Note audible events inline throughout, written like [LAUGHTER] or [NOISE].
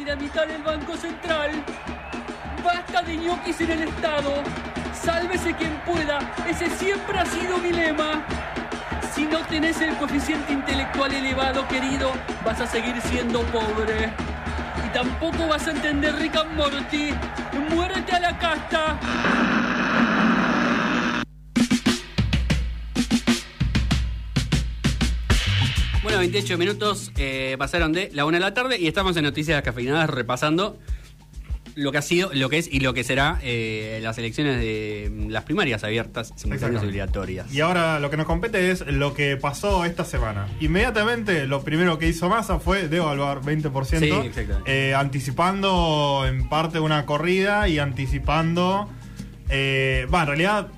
dinamitar el Banco Central. Basta de ñoquis en el Estado. Sálvese quien pueda. Ese siempre ha sido mi lema. Si no tenés el coeficiente intelectual elevado, querido, vas a seguir siendo pobre. Y tampoco vas a entender Rick and Morty. Muérete a la casta. 28 minutos eh, pasaron de la una de la tarde y estamos en Noticias Cafeinadas repasando lo que ha sido, lo que es y lo que será eh, las elecciones de las primarias abiertas, simultáneas y obligatorias. Y ahora lo que nos compete es lo que pasó esta semana. Inmediatamente lo primero que hizo Massa fue devaluar 20%, Sí, eh, anticipando en parte una corrida y anticipando... eh, Va, en realidad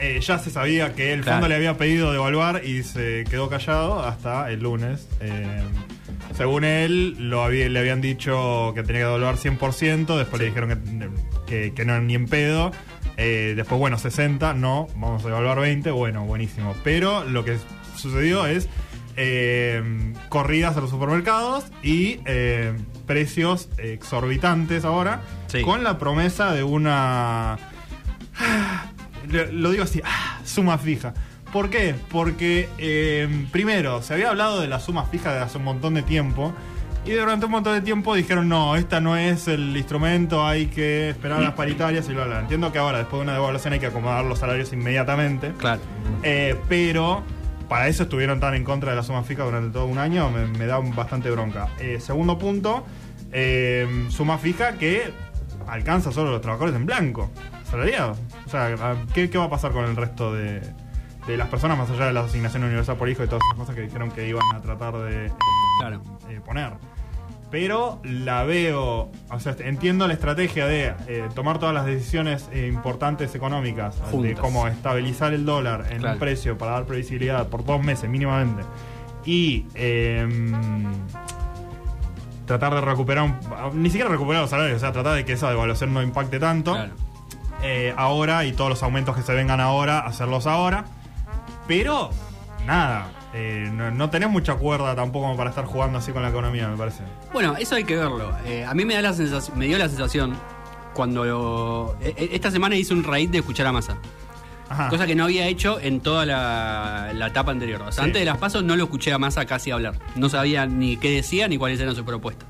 eh, ya se sabía que el Claro. fondo le había pedido devaluar y se quedó callado hasta el lunes. Eh, según él, lo había- le habían dicho que tenía que devaluar 100%, después le dijeron que, que- que no ni en pedo. Eh, después, bueno, 60, no, vamos a devaluar 20, bueno, buenísimo. Pero lo que sucedió es corridas a los supermercados y precios exorbitantes ahora, Sí. con la promesa de una lo lo digo así, ah, suma fija. ¿Por qué? Porque eh, primero, se había hablado de la suma fija de hace un montón de tiempo. Y durante un montón de tiempo dijeron, no, esta no es el instrumento, hay que esperar las paritarias y bla, bla. Entiendo que ahora, después de una devaluación, hay que acomodar los salarios inmediatamente. Claro. Eh, pero para eso estuvieron tan en contra de la suma fija durante todo un año, me, me da bastante bronca. Eh, segundo punto, eh, suma fija que alcanza solo a los trabajadores en blanco, salariados. O sea, ¿qué, qué va a pasar con el resto de, de las personas más allá de la asignación universal por hijo y todas esas cosas que dijeron que iban a tratar de eh, Claro. eh, poner? Pero la veo, o sea, entiendo la estrategia de eh, tomar todas las decisiones eh, importantes económicas, de Juntas. cómo estabilizar el dólar en Claro. un precio para dar previsibilidad por dos meses mínimamente y em, tratar de recuperar, un- ni siquiera recuperar los salarios, o sea, tratar de que esa devaluación no impacte tanto. Claro. Eh, ahora y todos los aumentos que se vengan ahora, hacerlos ahora. Pero, nada, eh, no, no tenés mucha cuerda tampoco para estar jugando así con la economía, me parece. Bueno, eso hay que verlo. Eh, a mí me da la sensación, me dio la sensación cuando lo- esta semana hice un raíz de escuchar a Massa. Ajá. Cosa que no había hecho en toda la, la etapa anterior. O sea, Sí. antes de las pasos no lo escuché a Massa casi hablar. No sabía ni qué decía ni cuáles eran sus propuestas.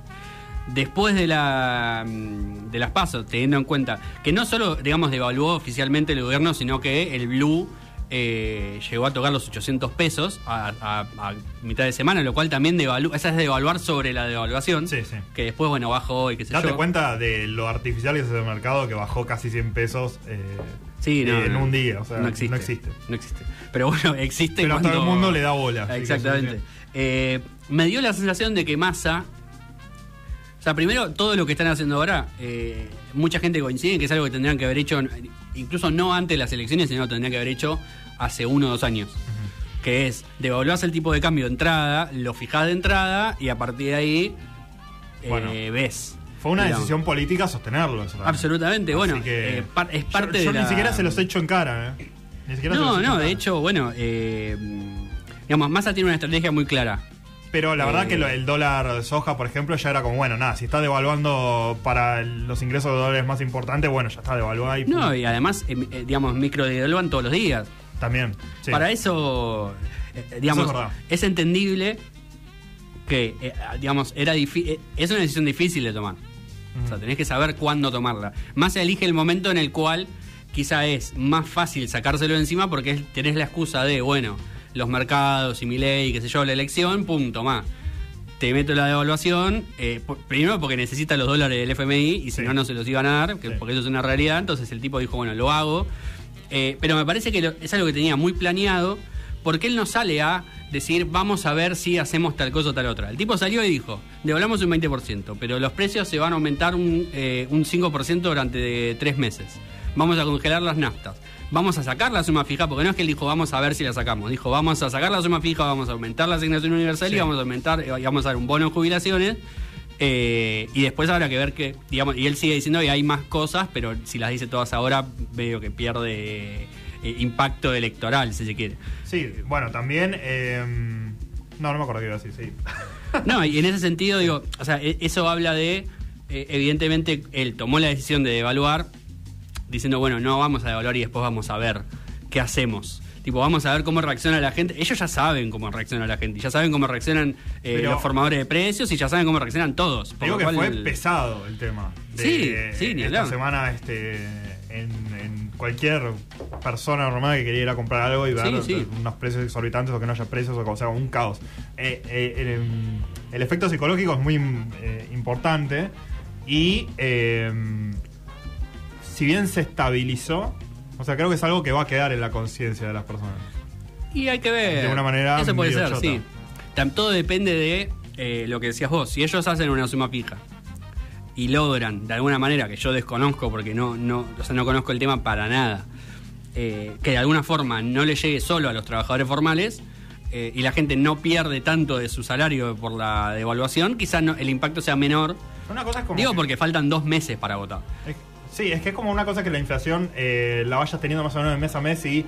Después de la mm, de las pasos, teniendo en cuenta que no solo, digamos, devaluó oficialmente el gobierno, sino que el Blue eh, llegó a tocar los 800 pesos a, a- a mitad de semana, lo cual también devalúa, esa es devaluar sobre la devaluación, Sí, sí. que después, bueno, bajó y qué sé Date yo. cuenta de lo artificial que es ese mercado que bajó casi 100 pesos eh, Sí, no, eh, en no. un día. O sea, no existe. No existe. No existe. Pero bueno, [LAUGHS] existe Pero cuando... todo el mundo le da bola. Exactamente. Eh, me dio la sensación de que Massa. O sea, primero, todo lo que están haciendo ahora, eh, mucha gente coincide en que es algo que tendrían que haber hecho, incluso no antes de las elecciones, sino tendrían que haber hecho hace uno o dos años. Que es, devaluás el tipo de cambio de entrada, lo fijás de entrada y a partir de ahí eh, ves. Fue una digamos. decisión política sostenerlo. Absolutamente, Así bueno, que- eh, par- es Yo- parte yo, de ni la- siquiera se los he hecho en cara, ¿eh? Ni siquiera se los No, he hecho no, en de hecho, bueno, eh, digamos, Massa tiene una estrategia muy clara. Pero la verdad Eh, que lo- el dólar de soja, por ejemplo, ya era como, bueno, nada, si está devaluando para el- los ingresos de dólares más importantes, bueno, ya está devaluado y No, y además, eh, eh, digamos, micro devaluan todos los días. también. sí. Para eso, eh, digamos, Eso es verdad. es, entendible que, eh, digamos, era difí- eh, es una decisión difícil de tomar. O sea, tenés que saber cuándo tomarla. Más se elige el momento en el cual quizá es más fácil sacárselo de encima porque es- tenés la excusa de, bueno, los mercados y mi ley, qué sé yo, la elección, punto, más. Te meto la devaluación, eh, por- primero porque necesita los dólares del FMI y si Sí. no, no se los iban a dar, que- Sí. porque eso es una realidad. Entonces el tipo dijo, bueno, lo hago. Eh, pero me parece que lo- es algo que tenía muy planeado porque él no sale a decir, vamos a ver si hacemos tal cosa o tal otra. El tipo salió y dijo, devaluamos un 20%, pero los precios se van a aumentar un, eh, un 5% durante de tres meses. Vamos a congelar las naftas. Vamos a sacar la suma fija, porque no es que él dijo, vamos a ver si la sacamos. Dijo, vamos a sacar la suma fija, vamos a aumentar la asignación universal Sí. y vamos a aumentar, y vamos a dar un bono de jubilaciones. Eh, y después habrá que ver que, digamos, y él sigue diciendo que hay más cosas, pero si las dice todas ahora, veo que pierde eh, impacto electoral, si se quiere. Sí, bueno, también. eh, no, no me acuerdo qué iba a decir, sí. [LAUGHS] No, y en ese sentido, digo, o sea, e- eso habla de, eh, evidentemente, él tomó la decisión de devaluar, diciendo, bueno, no vamos a devaluar y después vamos a ver qué hacemos. Tipo, vamos a ver cómo reacciona la gente. Ellos ya saben cómo reacciona la gente, ya saben cómo reaccionan eh, Pero- los formadores de precios y ya saben cómo reaccionan todos. por Digo que cual fue el- pesado el tema. de- Sí, sí, ni Esta semana, este, en, en cualquier persona normal que quería ir a comprar algo y ver Sí, sí. unos precios exorbitantes o que no haya precios o, o sea, un caos. Eh, eh, el, el efecto psicológico es muy importante y si bien se estabilizó, o sea, creo que es algo que va a quedar en la conciencia de las personas. Y hay que ver. De una manera Eso puede ser, chota. sí. Todo depende de eh, lo que decías vos. Si ellos hacen una suma pija y logran, de alguna manera, que yo desconozco porque no, no, o sea, no conozco el tema para nada, eh, que de alguna forma no le llegue solo a los trabajadores formales eh, y la gente no pierde tanto de su salario por la devaluación, quizás no- el impacto sea menor. Una cosa es como Digo que- porque faltan dos meses para votar. Es- sí, es que es como una cosa que la inflación eh, la vayas teniendo más o menos de mes a mes y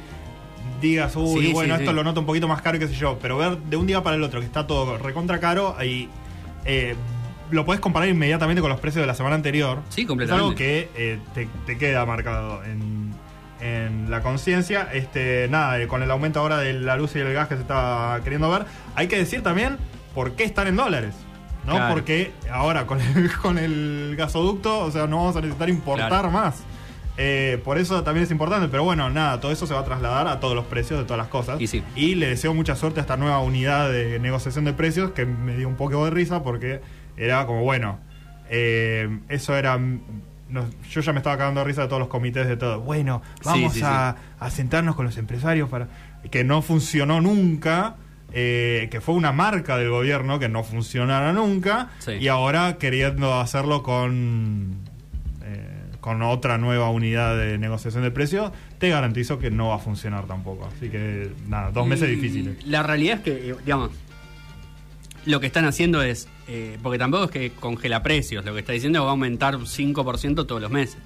digas, uy, Sí, bueno, sí, esto sí. lo noto un poquito más caro y qué sé yo, pero ver de un día para el otro que está todo recontra caro y eh, lo puedes comparar inmediatamente con los precios de la semana anterior. Sí, Es completamente. algo que eh, te, te queda marcado en, en la conciencia. Este, nada, eh, con el aumento ahora de la luz y el gas que se está queriendo ver, hay que decir también por qué están en dólares. ¿No? Claro. Porque ahora con el, [LAUGHS] con el gasoducto, o sea, no vamos a necesitar importar Claro. más. Eh, por eso también es importante, pero bueno, nada, todo eso se va a trasladar a todos los precios de todas las cosas. Y sí. Y le deseo mucha suerte a esta nueva unidad de negociación de precios que me dio un poco de risa porque era como, bueno, eh, eso era... no, yo ya me estaba cagando de risa de todos los comités de todo. Bueno, vamos Sí, sí, a, a sentarnos con los empresarios para... Que no funcionó nunca. Eh, que fue una marca del gobierno que no funcionara nunca. Sí. Y ahora queriendo hacerlo con... eh, con otra nueva unidad de negociación de precios, te garantizo que no va a funcionar tampoco. Así que, nada, dos meses Y difíciles. La realidad es que, eh, digamos, lo que están haciendo es, eh, porque tampoco es que congela precios, lo que está diciendo es que va a aumentar 5% todos los meses.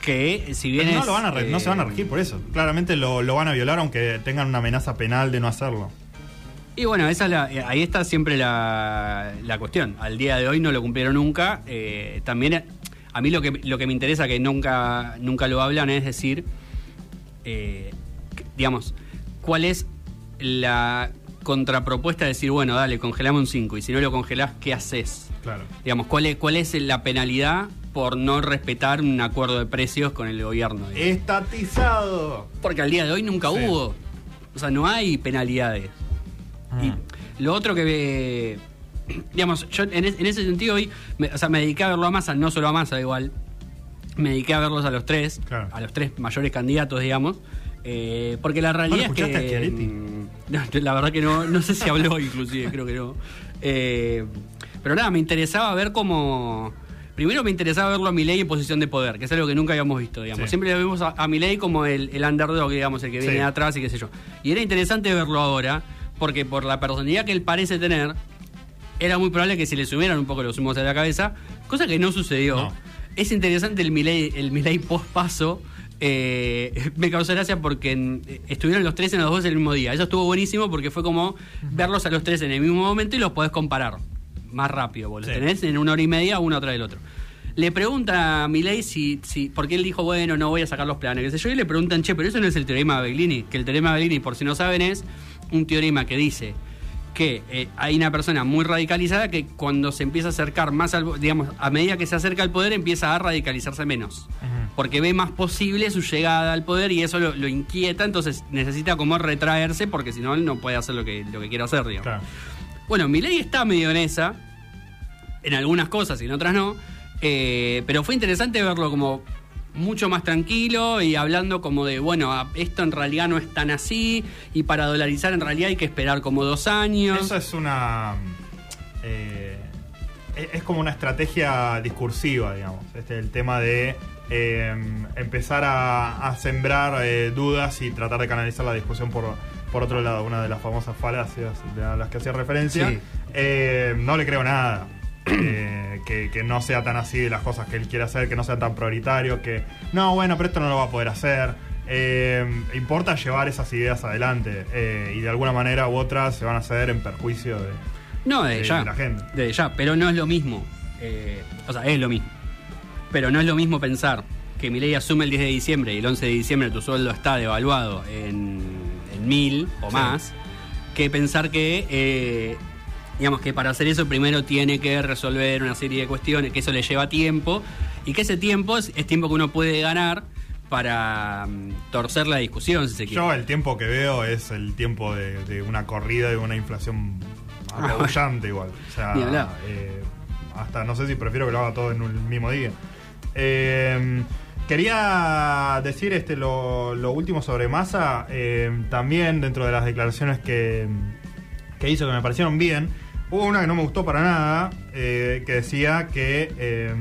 Que si bien no, es, lo van a re- no se van a regir por eso. Claramente lo, lo van a violar aunque tengan una amenaza penal de no hacerlo. Y bueno, esa es la- eh, ahí está siempre la, la cuestión. Al día de hoy no lo cumplieron nunca. eh, también a mí lo que, lo que me interesa que nunca, nunca lo hablan es decir, eh, digamos, cuál es la contrapropuesta de decir, bueno, dale, congelamos un 5 y si no lo congelás, ¿qué haces? Claro. Digamos, ¿cuál es, cuál es la penalidad por no respetar un acuerdo de precios con el gobierno? digamos? Estatizado. Porque al día de hoy nunca Sí. hubo. O sea, no hay penalidades. Mm. Y lo otro que ve. Digamos, yo en, es- en ese sentido hoy. Me, o sea, me dediqué a verlo a Massa, no solo a Massa, igual. Me dediqué a verlos a los tres, Claro. a los tres mayores candidatos, digamos. eh, porque la realidad es que. a mm, [LAUGHS] la verdad que no, no sé si habló, inclusive, creo que no. Eh, pero nada, me interesaba ver cómo. Primero me interesaba verlo a Milei en posición de poder, que es algo que nunca habíamos visto, digamos. Sí. Siempre lo vimos a, a Milei como el, el underdog, digamos, el que viene Sí. de atrás y qué sé yo. Y era interesante verlo ahora, porque por la personalidad que él parece tener, era muy probable que se le subieran un poco los humos a la cabeza, cosa que no sucedió. No. Es interesante el Milei, el post paso. eh, [LAUGHS] me causó gracia porque en- estuvieron los tres en los dos el mismo día. Eso estuvo buenísimo porque fue como verlos a los tres en el mismo momento y los podés comparar más rápido. Porque los tenés en una hora y media uno tras del otro. Le pregunta a Milei si, si, porque él dijo, bueno, no voy a sacar los planes, qué sé yo, y le preguntan, che, pero eso no es el teorema de Beglini, que el teorema de Beglini, por si no saben, es un teorema que dice que eh, hay una persona muy radicalizada que cuando se empieza a acercar más al, digamos, a medida que se acerca al poder empieza a radicalizarse menos. Porque ve más posible su llegada al poder y eso lo, lo inquieta, entonces necesita como retraerse porque si no él no puede hacer lo que, lo que quiere hacer, digamos. Claro. Bueno, Milei está medio en esa, en algunas cosas y en otras no, eh, pero fue interesante verlo como mucho más tranquilo y hablando como de, bueno, esto en realidad no es tan así y para dolarizar en realidad hay que esperar como dos años. Eso es una. eh, es- es como una estrategia discursiva, digamos. Este, el tema de eh, empezar a, a sembrar eh, dudas y tratar de canalizar la discusión por, por otro lado. Una de las famosas falacias a las que hacía referencia. Sí. Eh, no le creo nada. Eh, que, que no sea tan así de las cosas que él quiere hacer, que no sea tan prioritario, que no, bueno, pero esto no lo va a poder hacer. Eh, importa llevar esas ideas adelante eh, y de alguna manera u otra se van a hacer en perjuicio de, No, de ya. la gente. Desde ya, pero no es lo mismo. O sea, es lo mismo. Pero no es lo mismo pensar que mi ley asume el 10 de diciembre y el 11 de diciembre tu sueldo está devaluado en, en mil o Sí. más, que pensar que, digamos, que para hacer eso primero tiene que resolver una serie de cuestiones, que eso le lleva tiempo y que ese tiempo es, es tiempo que uno puede ganar para mm, torcer la discusión, si se quiere. Yo el tiempo que veo es el tiempo de, de una corrida y una inflación apabullante igual. O sea, eh, hasta no sé si prefiero que lo haga todo en un mismo día. Eh, quería decir este lo, lo último sobre Massa. eh, también dentro de las declaraciones que, que hizo que me parecieron bien. Hubo una que no me gustó para nada, eh, que decía que... eh,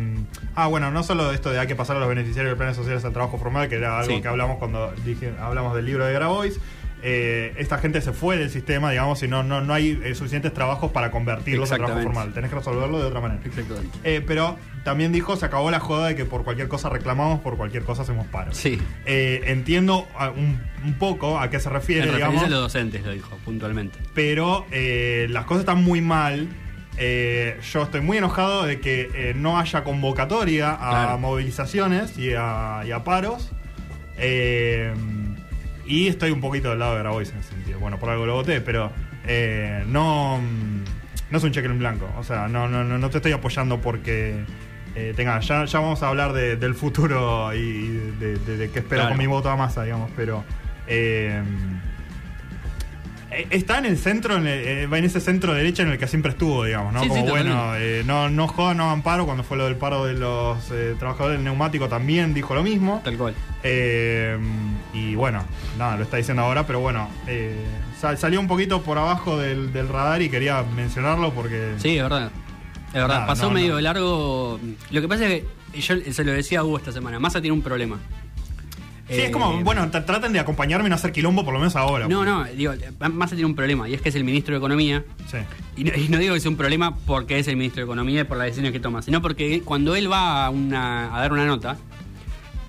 ah, bueno, no solo esto de hay que pasar a los beneficiarios de planes sociales al trabajo formal, que era algo Sí. que hablamos cuando dije, hablamos del libro de Grabois. Eh, esta gente se fue del sistema, digamos, y no, no, no hay eh, suficientes trabajos para convertirlos a trabajo formal. Tenés que resolverlo de otra manera. Exactamente. Eh, pero también dijo, se acabó la joda de que por cualquier cosa reclamamos, por cualquier cosa hacemos paro. Sí. Entiendo ah, un, un poco a qué se refiere, En digamos a los docentes, lo dijo puntualmente. pero las cosas están muy mal. Yo estoy muy enojado de que no haya convocatoria a Claro. movilizaciones y a, y a paros. Eh, y estoy un poquito del lado de Grabois en ese sentido. Bueno, por algo lo voté, pero eh, no, mm, no es un cheque en blanco. O sea, no, no, no, te estoy apoyando porque eh, tenga. Ya, ya vamos a hablar de- del futuro y de, de- de qué espero Claro. con mi voto a masa, digamos, pero. eh, Está en el centro, en, el- eh, va en ese centro derecha en el que siempre estuvo, digamos, ¿no? Sí, sí, Como bueno, eh, no, no joda, no amparo. Cuando fue lo del paro de los eh, trabajadores del neumático también dijo lo mismo. Tal cual. Eh, y bueno, nada, lo está diciendo ahora, pero bueno, eh, sal- salió un poquito por abajo del, del radar y quería mencionarlo porque. Sí, es verdad. Es verdad. Nada, Pasó no, medio no. largo. Lo que pasa es que yo se lo decía a Hugo esta semana. Massa tiene un problema. Sí, es como, Eh, bueno, tra- traten de acompañarme y no hacer quilombo por lo menos ahora. No, no, digo, Massa tiene un problema y es que es el ministro de Economía. Sí. Y no, y no digo que sea un problema porque es el ministro de Economía y por las decisiones que toma, sino porque cuando él va a, una- a dar una nota,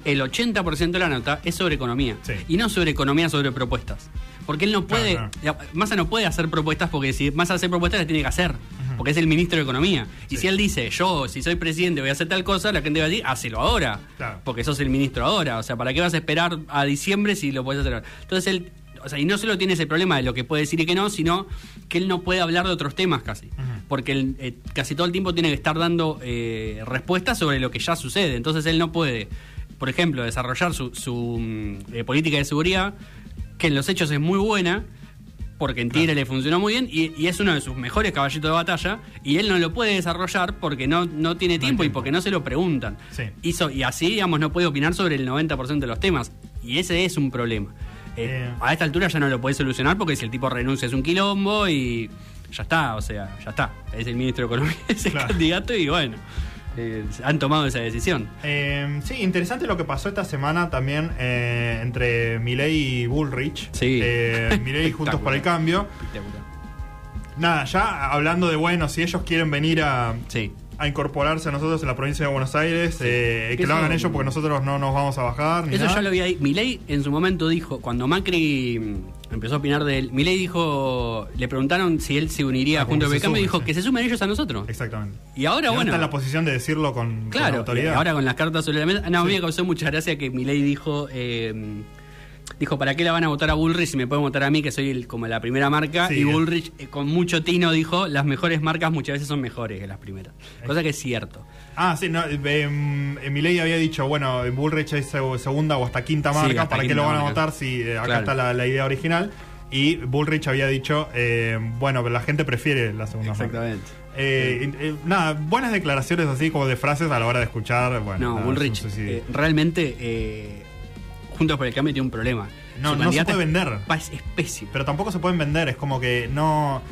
el 80% de la nota es sobre economía. Sí. Y no sobre economía, sobre propuestas. Porque él no puede, Claro, Massa no puede hacer propuestas porque si Massa hace propuestas las tiene que hacer. Porque es el ministro de Economía. Y Sí. si él dice, yo, si soy presidente, voy a hacer tal cosa, la gente va a decir, hacelo ahora. Claro. Porque sos el ministro ahora. O sea, ¿para qué vas a esperar a diciembre si lo puedes hacer ahora? Entonces él, o sea, y no solo tiene ese problema de lo que puede decir y que no, sino que él no puede hablar de otros temas casi. Porque él, eh, casi todo el tiempo tiene que estar dando eh, respuestas sobre lo que ya sucede. Entonces él no puede, por ejemplo, desarrollar su, su, mm, eh, política de seguridad, que en los hechos es muy buena, porque en Tigre le funcionó muy bien y, y es uno de sus mejores caballitos de batalla y él no lo puede desarrollar porque no, no tiene tiempo y tiempo. porque no se lo preguntan. Sí. Hizo- y así, digamos, no puede opinar sobre el 90% de los temas. Y ese es un problema. Eh, Eh. A esta altura ya no lo puede solucionar porque si el tipo renuncia es un quilombo y ya está, o sea, ya está. Es el ministro de Economía, [LAUGHS] es el Claro. candidato y bueno, eh, han tomado esa decisión. Eh, sí, interesante lo que pasó esta semana también eh, entre Milei y Bullrich. Sí. Eh, Milei [LAUGHS] Juntos por el Cambio. Nada, ya hablando de, bueno, si ellos quieren venir a, Sí. a incorporarse a nosotros en la provincia de Buenos Aires, eh, que lo hagan ellos porque nosotros no nos vamos a bajar. Ni Eso nada. ya lo había dicho. Milei en su momento dijo, cuando Macri empezó a opinar de él, Milei dijo, le preguntaron si él se uniría Ah, junto al se cambio y dijo sí. que se sumen ellos a nosotros. Exactamente. Y ahora, Y ahora bueno. está en la posición de decirlo con, con Claro, autoridad. ahora con las cartas sobre la mesa. No, a mí me causó mucha gracia que Milei dijo. eh, dijo, ¿para qué la van a votar a Bullrich si me pueden votar a mí, que soy el- como la primera marca? Sí, y. Bullrich, eh, con mucho tino, dijo, las mejores marcas muchas veces son mejores que las primeras. Cosa que es cierto. Ah, sí, no, eh, Milei había dicho, bueno, Bullrich es seg- segunda o hasta quinta Sí, marca, hasta ¿para qué lo van a votar si eh, acá Claro. está la, la idea original? Y Bullrich había dicho, eh, bueno, pero la gente prefiere la segunda marca. Exactamente. Eh, eh, nada, buenas declaraciones así como de frases a la hora de escuchar. Bueno, No, nada, Bullrich, suicidio. eh, realmente, Juntos por el Cambio tiene un problema. No, no se puede vender. Es, es pésimo. pero tampoco se pueden vender, es como que no.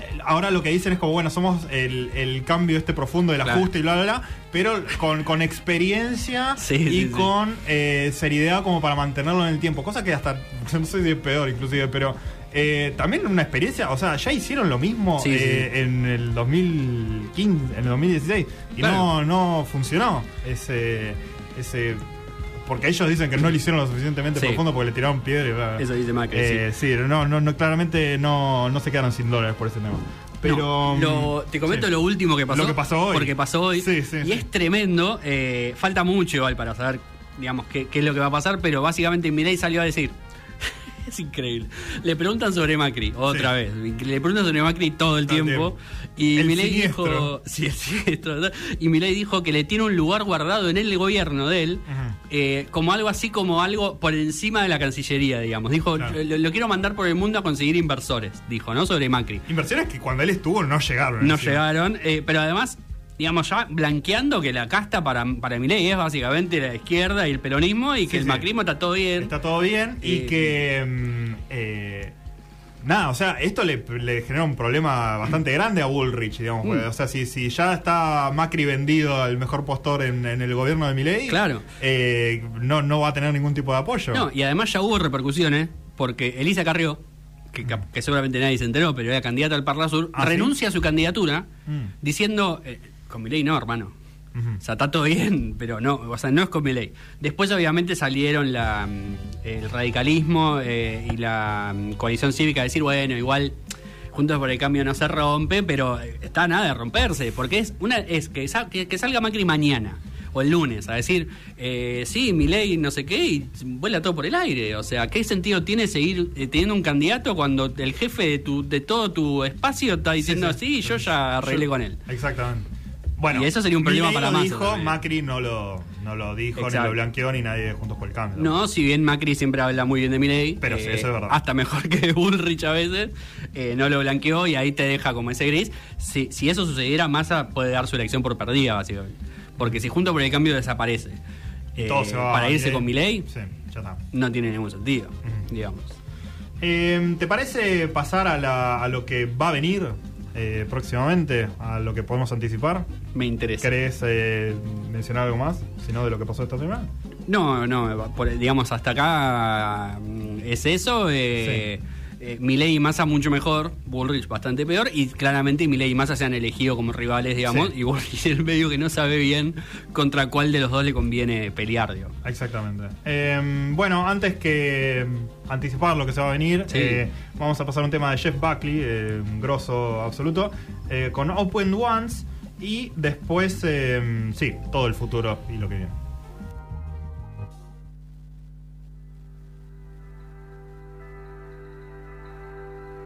eh, Ahora lo que dicen es como, bueno, somos el, el cambio este profundo del ajuste y bla, bla, bla, pero con, con experiencia [LAUGHS] Sí, y sí, sí. con eh, seriedad como para mantenerlo en el tiempo. Cosa que hasta, [LAUGHS] no sé si es peor inclusive, pero eh, también una experiencia, o sea, ya hicieron lo mismo eh, en el 2015, en el 2016, y Claro. no, no funcionó ese... ese porque ellos dicen que no lo hicieron lo suficientemente Sí. profundo porque le tiraron piedra y bla, bla. Eso dice Macri, Eh, sí, no, no, no, claramente no, no se quedaron sin dólares por ese tema. Pero. No, lo- te comento sí. lo último que pasó. Lo que pasó hoy. Porque pasó hoy. Sí, sí, y sí. es tremendo. eh, falta mucho igual para saber, digamos, qué, qué es lo que va a pasar. Pero básicamente Milei salió a decir. Es increíble. Le preguntan sobre Macri, otra Sí. vez. Le preguntan sobre Macri todo el tiempo. Y El Milei dijo. [LAUGHS] Sí, el siniestro, ¿verdad? Y Milei dijo que le tiene un lugar guardado en el gobierno de él. Eh, como algo así como algo por encima de la Cancillería, digamos. Dijo, Claro. lo, lo quiero mandar por el mundo a conseguir inversores, dijo, ¿no? Sobre Macri. Inversiones que cuando él estuvo no llegaron. No llegaron, eh, pero además, digamos, ya blanqueando que la casta para, para Milei es básicamente la izquierda y el peronismo y que Sí, el sí. macrismo está todo bien. Está todo bien y Eh, que. mm, eh, nada, o sea, esto le, le genera un problema bastante grande a Bullrich, digamos. Mm. porque, O sea, si, si ya está Macri vendido al mejor postor en, en el gobierno de Milei, Claro. eh, no, no va a tener ningún tipo de apoyo. No, y además ya hubo repercusiones porque Elisa Carrió, que, que seguramente nadie se enteró, pero era candidata al Parla Sur, ¿Ah, sí? renuncia a su candidatura Mm. diciendo, con Milei no, hermano. O sea, está todo bien, pero no, o sea, no es con Milei. Después, obviamente, salieron la, mm, el radicalismo eh, y la mm, coalición cívica a decir, bueno, igual Juntos por el Cambio no se rompe, pero eh, está nada de romperse, porque es una es que, sa- que, que salga Macri mañana o el lunes a decir, eh, sí, Milei no sé qué, y vuela todo por el aire. O sea, ¿qué sentido tiene seguir eh, teniendo un candidato cuando el jefe de, tu, de todo tu espacio está diciendo, sí, yo ya arreglé Yo- con él? Exactamente. Bueno, Y eso sería un problema para Massa dijo, también. Macri no lo, no lo dijo, ni Exacto. lo blanqueó, ni nadie de Juntos por el Cambio. No, si bien Macri siempre habla muy bien de Milei, Pero sí, eso es verdad. hasta mejor que Bullrich a veces, eh, no lo blanqueó y ahí te deja como ese gris. Si, si eso sucediera, Massa puede dar su elección por perdida, básicamente. Porque si junto por el cambio desaparece eh, Todo se va para a irse con Milei, Sí, ya está. no tiene ningún sentido, digamos. Eh, ¿Te parece pasar a, la- a lo que va a venir eh, próximamente? A lo que podemos anticipar. Me interesa. ¿Querés eh, mencionar algo más? Si no, de lo que pasó esta semana. No, no, por- digamos, hasta acá mm, es eso. Eh, eh, Milei y Massa mucho mejor, Bullrich bastante peor, y claramente Milei y Massa se han elegido como rivales, digamos, Sí. y Bullrich [LAUGHS] en medio que no sabe bien contra cuál de los dos le conviene pelear, digo. Exactamente. Eh, bueno, antes que mm, anticipar lo que se va a venir, Sí. eh, vamos a pasar a un tema de Jeff Buckley, eh, un grosso absoluto, eh, con Open Ones y después, eh, sí, todo el futuro y lo que viene.